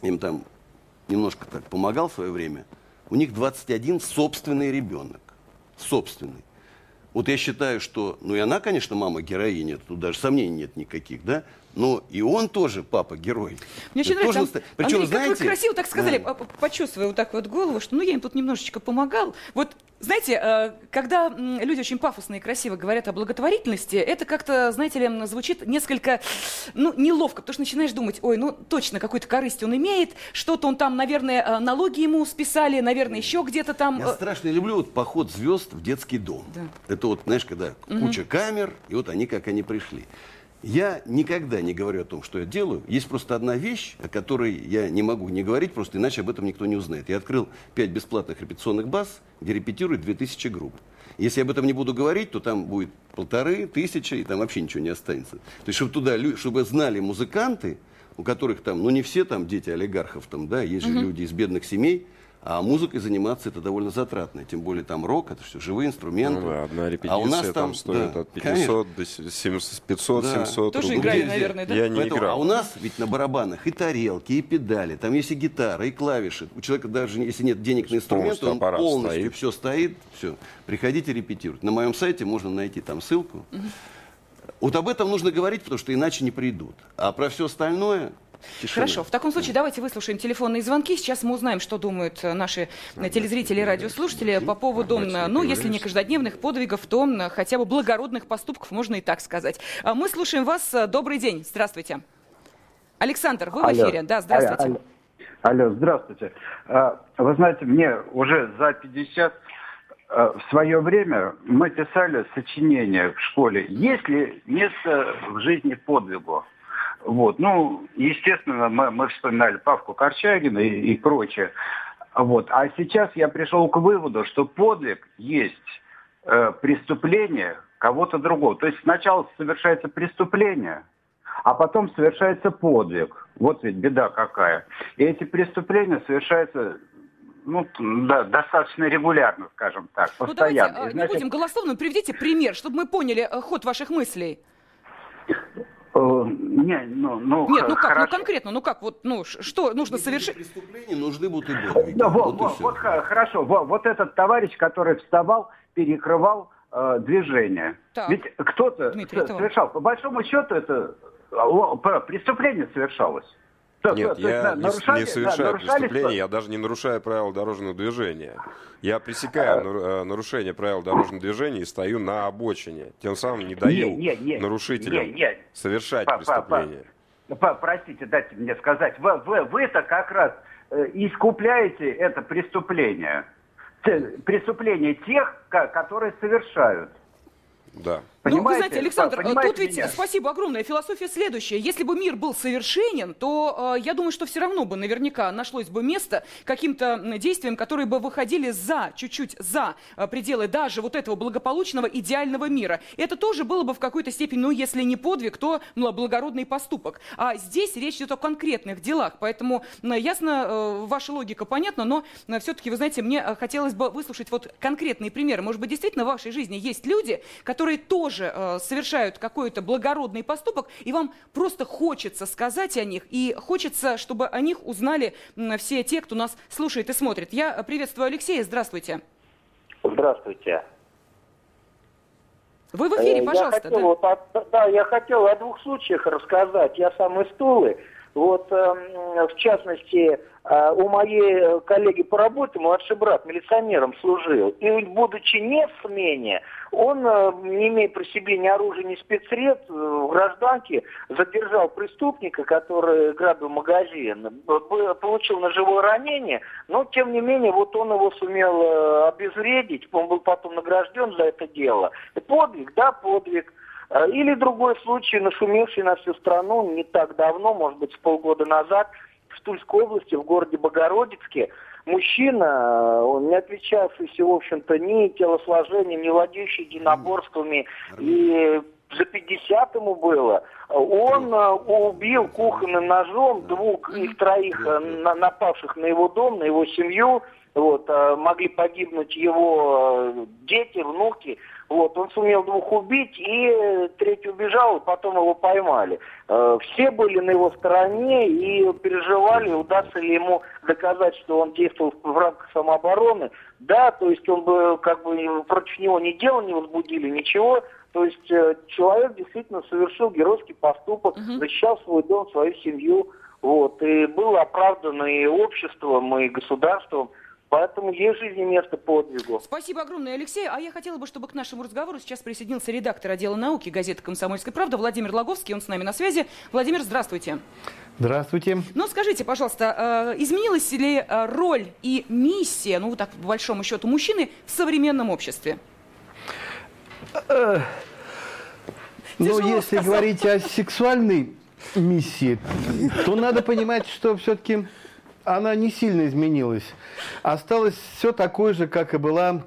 Им там немножко так помогал в свое время. У них 21 собственный ребенок. Собственный. Вот я считаю, что, ну и она, конечно, мама героиня, тут даже сомнений нет никаких, да, но и он тоже папа герой. Мне очень нравится, тоже... Причем, Андрей, знаете... как вы красиво так сказали, да. почувствуя вот так вот голову, что ну я им тут немножечко помогал. Вот знаете, э, когда люди очень пафосно и красиво говорят о благотворительности, это как-то, знаете ли, звучит несколько, ну, неловко, потому что начинаешь думать, ой, ну, точно, какую-то корысть он имеет, что-то он там, наверное, э, налоги ему списали, наверное, еще где-то там. Я страшно люблю вот поход звезд в детский дом. Да. Это вот, знаешь, когда угу. куча камер, и вот они как они пришли. Я никогда не говорю о том, что я делаю. Есть просто одна вещь, о которой я не могу не говорить, просто иначе об этом никто не узнает. Я открыл пять бесплатных репетиционных баз, где репетируют 2000 групп. Если я об этом не буду говорить, то там будет полторы тысячи, и там вообще ничего не останется. То есть, чтобы туда, чтобы знали музыканты, у которых там, ну не все там дети олигархов, там, да, есть же угу. люди из бедных семей, а музыкой заниматься это довольно затратно. Тем более там рок, это все живые инструменты. Ну, да, одна репетиция а у нас там, там стоит да, от 500 конечно. до 700, 500, да. 700 Тоже рублей. играли, наверное, да? Я не Поэтому, играл. А у нас ведь на барабанах и тарелки, и педали, там есть и гитара, и клавиши. У человека даже если нет денег на инструмент, он полностью стоит. все стоит, все. Приходите репетировать. На моем сайте можно найти там ссылку. Угу. Вот об этом нужно говорить, потому что иначе не придут. А про все остальное Тишина. Хорошо, в таком случае давайте выслушаем телефонные звонки. Сейчас мы узнаем, что думают э, наши э, телезрители и радиослушатели по поводу, ну, если не каждодневных подвигов, то хотя бы благородных поступков, можно и так сказать. А мы слушаем вас. Добрый день. Здравствуйте. Александр, вы в эфире. Да, здравствуйте. Алло, алло, здравствуйте. А, вы знаете, мне уже за 50 а, в свое время мы писали сочинения в школе. Есть ли место в жизни подвигу? Вот. Ну, естественно, мы, мы вспоминали Павку Корчагина и, и прочее. Вот. А сейчас я пришел к выводу, что подвиг есть э, преступление кого-то другого. То есть сначала совершается преступление, а потом совершается подвиг. Вот ведь беда какая. И эти преступления совершаются ну, да, достаточно регулярно, скажем так, постоянно. Ну, давайте, Значит, не будем голословно, приведите пример, чтобы мы поняли э, ход ваших мыслей. Э, не, ну, ну, Нет, ну как, ну хорошо. ну конкретно, ну как, вот, ну что нужно совершить? Преступления нужны будут и подвиги. Да, вот, вот, вот, хорошо, вот, вот этот товарищ, который вставал, перекрывал э, движение. Так. Ведь кто-то Дмитрий, совершал, по большому счету, это преступление совершалось. То- то- Нет, то я на- не, нарушали- не да, совершаю нарушались- преступление, я даже не нарушаю правила дорожного движения. Я пресекаю нару- э, нарушение правил дорожного движения и стою на обочине. Тем самым не даю Не, не, не, нарушителям не, не. совершать Па- па- па- преступление. По- Простите, дайте мне сказать. Вы, вы, вы-то как раз э, искупляете это преступление. Преступление тех, ко- которые совершают. Да. Ну, вы Понимаете? знаете, Александр, Па- понимаете тут ведь меня? спасибо огромное. Философия следующая. Если бы мир был совершенен, то э, я думаю, что все равно бы наверняка нашлось бы место каким-то действиям, которые бы выходили за, чуть-чуть за э, пределы даже вот этого благополучного идеального мира. Это тоже было бы в какой-то степени, ну, если не подвиг, то м, благородный поступок. А здесь речь идет о конкретных делах. Поэтому, ясно, э, ваша логика понятна, но все-таки, вы знаете, мне э, хотелось бы выслушать вот конкретные примеры. Может быть, действительно в вашей жизни есть люди, которые тоже э, совершают какой-то благородный поступок, и вам просто хочется сказать о них, и хочется, чтобы о них узнали все те, кто нас слушает и смотрит. Я приветствую Алексея, здравствуйте. Здравствуйте. Вы в эфире, Э, пожалуйста. Я хотел, да. вот да, я хотел о двух случаях рассказать. Я сам из Тулы. Вот, эм, в частности, э, у моей коллеги по работе младший брат милиционером служил. И будучи не в смене, он, э, не имея при себе ни оружия, ни спецсредств, э, в гражданке задержал преступника, который грабил магазин. Получил ножевое ранение, но, тем не менее, вот он его сумел э, обезвредить. Он был потом награжден за это дело. Подвиг, да, подвиг. Э, Или другой случай, нашумевший на всю страну не так давно, может быть, полгода назад, в Тульской области, в городе Богородицке, мужчина, э, он не отличавшийся, в общем-то, ни телосложением, ни владеющий единоборствами, и за 50 ему было. Он э, убил кухонным ножом двух из троих на- напавших на его дом, на его семью. Вот, могли погибнуть его дети, внуки. Вот, он сумел двух убить, и э, третий убежал, и потом его поймали. Э, Все были на его стороне и переживали, удастся ли ему доказать, что он действовал в рамках самообороны. Да, то есть он бы как бы против него ни дело не возбудили, ничего. То есть э, человек действительно совершил геройский поступок, защищал свой дом, свою семью. Вот, и был оправдан и обществом, и государством. Поэтому есть в жизни место подвигу. Спасибо огромное, Алексей. А я хотела бы, чтобы к нашему разговору сейчас присоединился редактор отдела науки газеты «Комсомольская правда» Владимир Логовский. Он с нами на связи. Владимир, здравствуйте. Здравствуйте. Ну, скажите, пожалуйста, э, изменилась ли э, роль и миссия, ну, так, по большому счету, мужчины в современном обществе? Ну, если говорить о сексуальной миссии, то надо понимать, что все-таки она не сильно изменилась. Осталось все такое же, как и была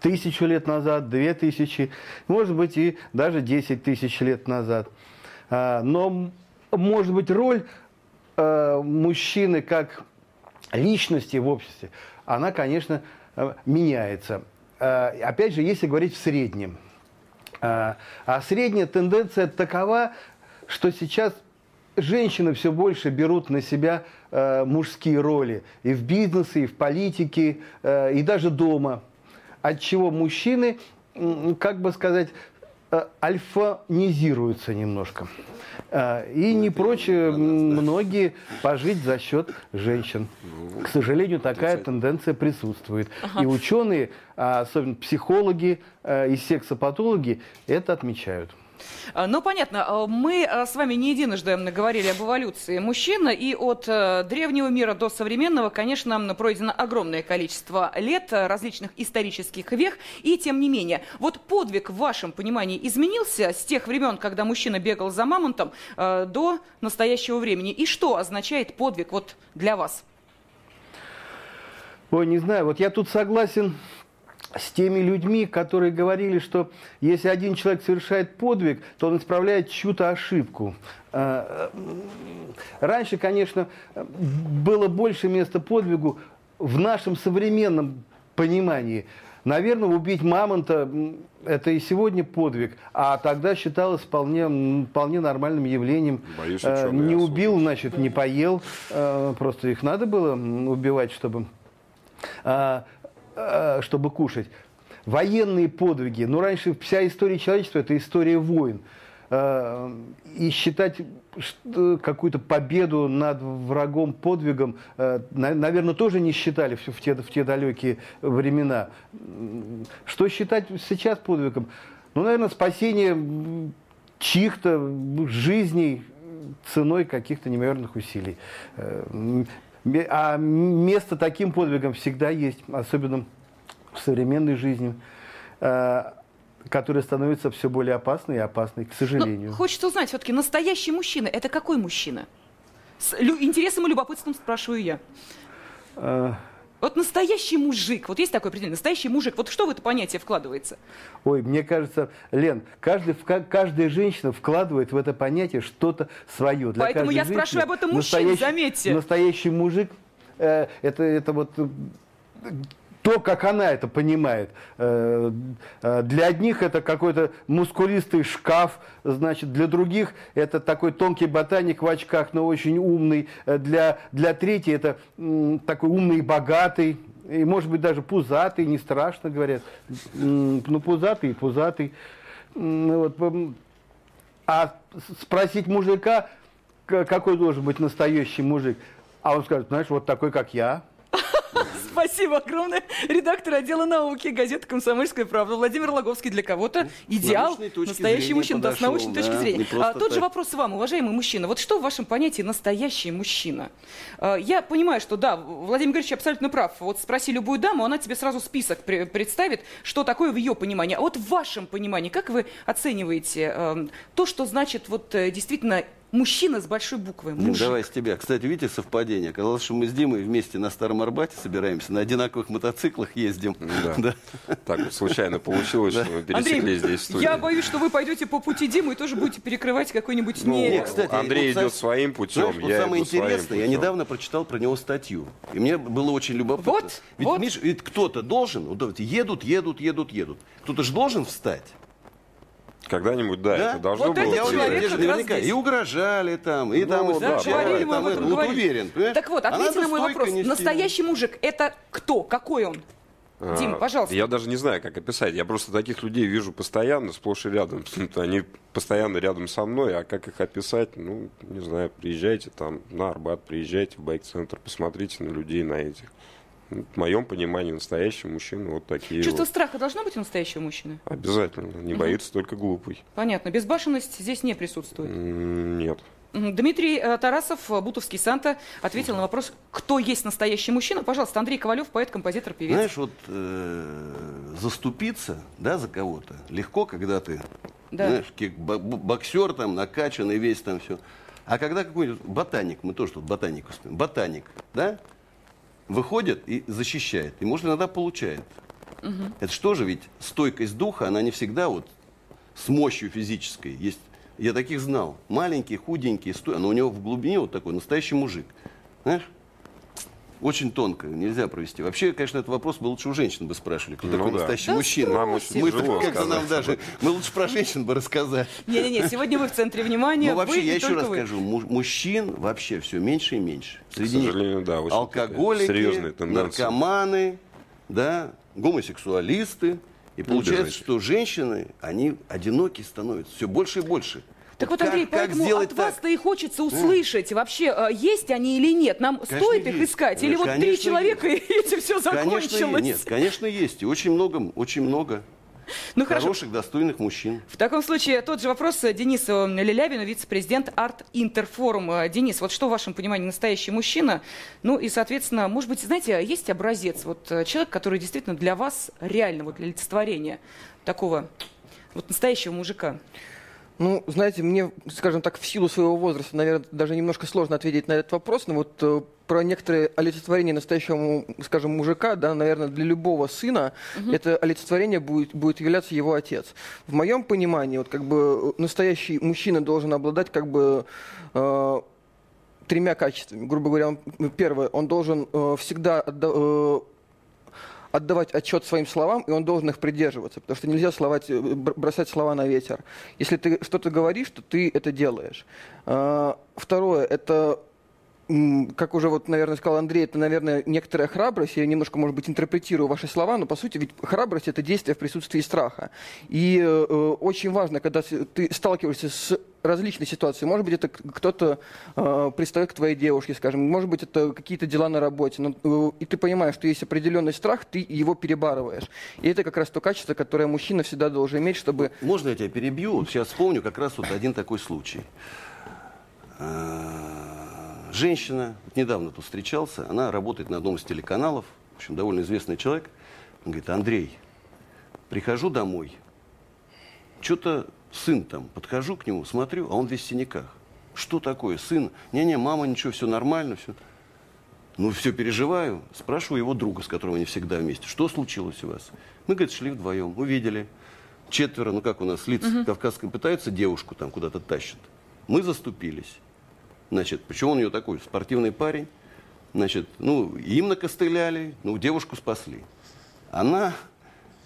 тысячу лет назад, две тысячи, может быть, и даже десять тысяч лет назад. А, Но, может быть, роль э, мужчины как личности в обществе, она, конечно, э, меняется. Э, Опять же, если говорить в среднем. А средняя тенденция такова, что сейчас женщины все больше берут на себя э, мужские роли и в бизнесе, и в политике, э, и даже дома. От чего мужчины, как бы сказать, э, альфанизируются немножко. И не прочь многие пожить за счет женщин. К сожалению, такая тенденция присутствует. И ученые, а особенно психологи и сексопатологи, это отмечают. А, Ну, понятно, а, мы а, с вами не единожды говорили об эволюции мужчин, и от э, древнего мира до современного, конечно, пройдено огромное количество лет, э, различных исторических вех, и тем не менее, вот подвиг в вашем понимании изменился с тех времен, когда мужчина бегал за мамонтом, э, до настоящего времени, и что означает подвиг вот для вас? Ой, не знаю, вот я тут согласен с теми людьми, которые говорили, что если один человек совершает подвиг, то он исправляет чью-то ошибку. А, м, Раньше, конечно, было больше места подвигу в нашем современном понимании. Наверное, убить мамонта это и сегодня подвиг, а тогда считалось вполне, вполне нормальным явлением. Боюсь, Э, Не убил, значит, не поел. Э, Просто их надо было убивать, чтобы чтобы кушать. военные подвиги. Ну, раньше вся история человечества – это история войн. Э, и считать какую-то победу над врагом подвигом, э, наверное, тоже не считали в те, в те далекие времена. Что считать сейчас подвигом? Ну, наверное, спасение чьих-то жизней ценой каких-то неимоверных усилий. Э, а место таким подвигам всегда есть, особенно в современной жизни которая становится все более опасной и опасной, к сожалению. Но хочется узнать, все-таки настоящий мужчина – это какой мужчина? С интересом и любопытством спрашиваю я. Вот настоящий мужик, вот есть такое определение, настоящий мужик, вот что в это понятие вкладывается? Ой, мне кажется, Лен, каждый, каждая женщина вкладывает в это понятие что-то свое. Для Поэтому я спрашиваю об этом мужчин, заметьте. Настоящий мужик, э, это, это вот то, как она это понимает. Э, э, для одних это какой-то мускулистый шкаф, значит, для других это такой тонкий ботаник в очках, но очень умный. Э, для, для третьих это такой умный и богатый, и, может быть, даже пузатый, не страшно, говорят. Ну, пузатый пузатый. Вот. А спросить мужика, какой должен быть настоящий мужик, а он скажет, знаешь, вот такой, как я – Спасибо огромное. Редактор отдела науки газеты «Комсомольская правда» Владимир Логовский для кого-то идеал, настоящий мужчина, да, с научной да, точки зрения. А, тот так. же вопрос вам, уважаемый мужчина. Вот что в вашем понятии настоящий мужчина? А, я понимаю, что да, Владимир Григорьевич абсолютно прав. Вот спроси любую даму, она тебе сразу список представит, что такое в ее понимании. А вот в вашем понимании, как вы оцениваете э, то, что значит вот э, действительно Мужчина с большой буквы. Мужик. Давай с тебя. Кстати, видите совпадение? Казалось, что мы с Димой вместе на Старом Арбате собираемся, на одинаковых мотоциклах ездим. Да. да. Так вот случайно получилось, да. что мы пересеклись Андрей, здесь в студии. Я боюсь, что вы пойдете по пути Димы и тоже будете перекрывать какой-нибудь ну, не... кстати, Андрей вот, идет своим путем, знаешь, вот самое интересное, я недавно прочитал про него статью. И мне было очень любопытно. Вот, ведь, вот. Миш, ведь кто-то должен, вот, едут, едут, едут, едут. Кто-то же должен встать. Когда-нибудь, да, да, это должно вот было этот человек как наверняка и угрожали там, и ну, там, и да, говорили мы там, это, вот уверен, понимаешь? Так вот, ответьте на мой вопрос. Нести. Настоящий мужик, это кто? Какой он? А, Дима, пожалуйста. Я даже не знаю, как описать. Я просто таких людей вижу постоянно, сплошь и рядом. (laughs) Они постоянно рядом со мной, а как их описать, ну, не знаю, приезжайте там на Арбат, приезжайте в байк-центр, посмотрите на людей, на этих. В моем понимании настоящий мужчина вот такие. Чувство вот. страха должно быть у настоящего мужчины? Обязательно. Не угу. боится только глупый. Понятно. Безбашенность здесь не присутствует? Нет. Дмитрий э, Тарасов, Бутовский Санта, ответил на вопрос, кто есть настоящий мужчина. Пожалуйста, Андрей Ковалев, поэт, композитор, певец. Знаешь, вот э, заступиться да, за кого-то легко, когда ты да. знаешь, боксер там, накачанный весь там все. А когда какой-нибудь ботаник, мы тоже тут ботаник успеем, ботаник, да, выходит и защищает. И, может, иногда получает. Угу. Это что же ведь стойкость духа, она не всегда вот с мощью физической. Есть, я таких знал. Маленький, худенький, стой, но у него в глубине вот такой настоящий мужик. Знаешь? Очень тонко, нельзя провести. Вообще, конечно, этот вопрос бы лучше у женщин бы спрашивали, кто ну, такой да. настоящий да мужчина. Нам очень мы тяжело как нам даже, мы лучше про женщин бы рассказали. Не-не-не, сегодня вы в центре внимания. Ну, вообще, я еще раз вы. скажу, мужчин вообще все меньше и меньше. Среди К сожалению, да, алкоголики, наркоманы, да, гомосексуалисты. И получается, что женщины, они одиноки становятся все больше и больше. Так вот, Андрей, как, поэтому как от вас-то и хочется услышать, вообще, э, есть они или нет. Нам конечно, стоит их есть. искать? Или конечно, вот три человека, есть. (laughs) и этим все закончилось? Конечно, нет, конечно, есть. И очень много, очень много. Ну, Хороших, хорошо. достойных мужчин. В таком случае тот же вопрос Денису Лилявину, вице-президент Арт Интерфорум. Э, Денис, вот что в вашем понимании настоящий мужчина? Ну и, соответственно, может быть, знаете, есть образец, вот э, человек, который действительно для вас реально, вот для олицетворения такого вот настоящего мужика? Ну, знаете, мне, скажем так, в силу своего возраста, наверное, даже немножко сложно ответить на этот вопрос, но вот э, про некоторые олицетворения настоящего, скажем, мужика, да, наверное, для любого сына угу. это олицетворение будет, будет являться его отец. В моем понимании, вот как бы настоящий мужчина должен обладать как бы э, тремя качествами. Грубо говоря, он, первое, он должен э, всегда отда- э, отдавать отчет своим словам, и он должен их придерживаться, потому что нельзя словать, э, бросать слова на ветер. Если ты что-то говоришь, то ты это делаешь. А, второе, это как уже вот, наверное, сказал Андрей, это, наверное, некоторая храбрость. Я немножко, может быть, интерпретирую ваши слова, но, по сути, ведь храбрость — это действие в присутствии страха. И э, очень важно, когда ты сталкиваешься с различные ситуации. Может быть, это кто-то э, пристает к твоей девушке, скажем. Может быть, это какие-то дела на работе. Но, э, и ты понимаешь, что есть определенный страх, ты его перебарываешь. И это как раз то качество, которое мужчина всегда должен иметь, чтобы... Можно я тебя перебью? Сейчас вспомню как раз вот один такой случай. Женщина, недавно тут встречался, она работает на одном из телеканалов, в общем, довольно известный человек. Он говорит, Андрей, прихожу домой, что-то сын там, подхожу к нему, смотрю, а он весь в синяках. Что такое, сын? Не-не, мама, ничего, все нормально, все. Ну, все переживаю. Спрашиваю его друга, с которым они всегда вместе. Что случилось у вас? Мы, говорит, шли вдвоем, увидели. Четверо, ну как у нас, лиц угу. кавказской пытаются девушку там куда-то тащат. Мы заступились. Значит, почему он у нее такой спортивный парень? Значит, ну, им накостыляли, ну, девушку спасли. Она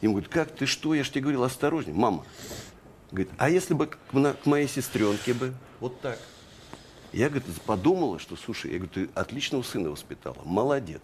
ему говорит, как ты что, я же тебе говорил, осторожней. Мама, говорит, а если бы к, к моей сестренке бы вот так? Я, говорит, подумала, что, слушай, я говорю, ты отличного сына воспитала, молодец.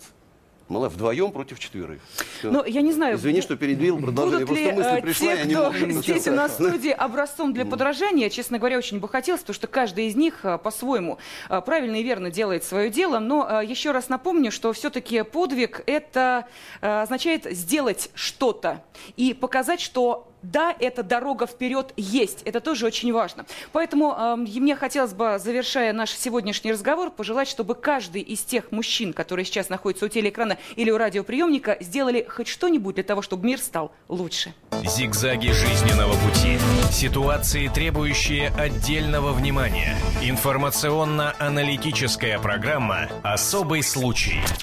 Мало, вдвоем против четверых. Все. Ну, я не знаю. Извини, что передвинул продолжение. Будут ли мысль э, пришла, те, кто здесь у нас в студии образцом для подражания, честно говоря, очень бы хотелось, потому что каждый из них э, по-своему э, правильно и верно делает свое дело. Но еще раз напомню, что все-таки подвиг – это означает сделать что-то и показать, что да, эта дорога вперед есть. Это тоже очень важно. Поэтому э, мне хотелось бы, завершая наш сегодняшний разговор, пожелать, чтобы каждый из тех мужчин, которые сейчас находятся у телеэкрана или у радиоприемника, сделали хоть что-нибудь для того, чтобы мир стал лучше. Зигзаги жизненного пути. Ситуации, требующие отдельного внимания. Информационно-аналитическая программа «Особый случай».